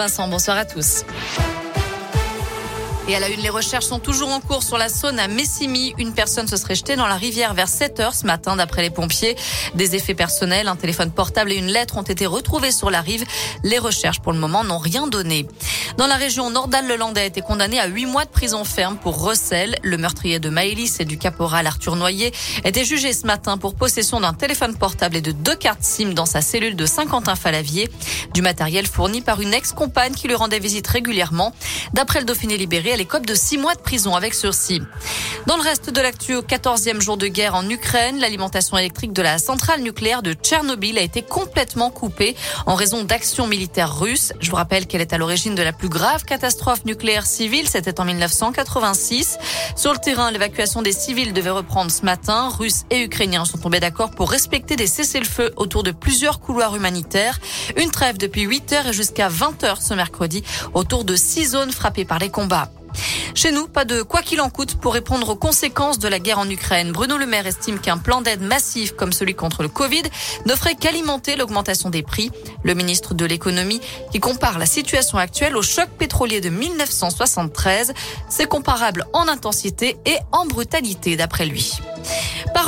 Vincent, bonsoir à tous. Et à la une, les recherches sont toujours en cours sur la Saône à Messimy. Une personne se serait jetée dans la rivière vers 7 heures ce matin d'après les pompiers. Des effets personnels, un téléphone portable et une lettre ont été retrouvés sur la rive. Les recherches pour le moment n'ont rien donné. Dans la région, Nordal-Lelandais a été condamné à 8 mois de prison ferme pour recel. Le meurtrier de Maëlys et du caporal Arthur Noyer était jugé ce matin pour possession d'un téléphone portable et de deux cartes SIM dans sa cellule de Saint-Quentin-Falavier. Du matériel fourni par une ex-compagne qui lui rendait visite régulièrement. D'après le Dauphiné libéré, l'écope de six mois de prison avec sursis. Dans le reste de l'actu, au 14e jour de guerre en Ukraine, l'alimentation électrique de la centrale nucléaire de Tchernobyl a été complètement coupée en raison d'actions militaires russes. Je vous rappelle qu'elle est à l'origine de la plus grave catastrophe nucléaire civile. C'était en 1986. Sur le terrain, l'évacuation des civils devait reprendre ce matin. Russes et Ukrainiens sont tombés d'accord pour respecter des cessez-le-feu autour de plusieurs couloirs humanitaires. Une trêve depuis 8 heures et jusqu'à 20 heures ce mercredi autour de six zones frappées par les combats. Chez nous, pas de quoi qu'il en coûte pour répondre aux conséquences de la guerre en Ukraine. Bruno Le Maire estime qu'un plan d'aide massif comme celui contre le Covid ne ferait qu'alimenter l'augmentation des prix. Le ministre de l'économie qui compare la situation actuelle au choc pétrolier de 1973, c'est comparable en intensité et en brutalité d'après lui.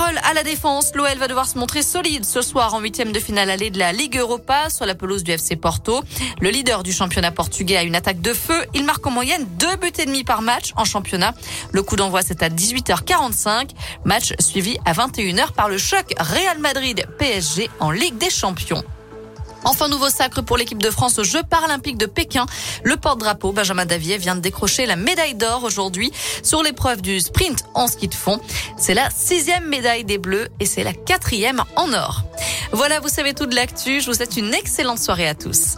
Parole à la défense, l'OL va devoir se montrer solide ce soir en huitième de finale allée de la Ligue Europa sur la pelouse du FC Porto. Le leader du championnat portugais a une attaque de feu. Il marque en moyenne deux buts et demi par match en championnat. Le coup d'envoi c'est à 18h45. Match suivi à 21h par le choc Real Madrid PSG en Ligue des Champions. Enfin, nouveau sacre pour l'équipe de France aux Jeux paralympiques de Pékin. Le porte-drapeau Benjamin Davier vient de décrocher la médaille d'or aujourd'hui sur l'épreuve du sprint en ski de fond. C'est la sixième médaille des Bleus et c'est la quatrième en or. Voilà, vous savez tout de l'actu. Je vous souhaite une excellente soirée à tous.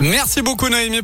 Merci beaucoup Noémie.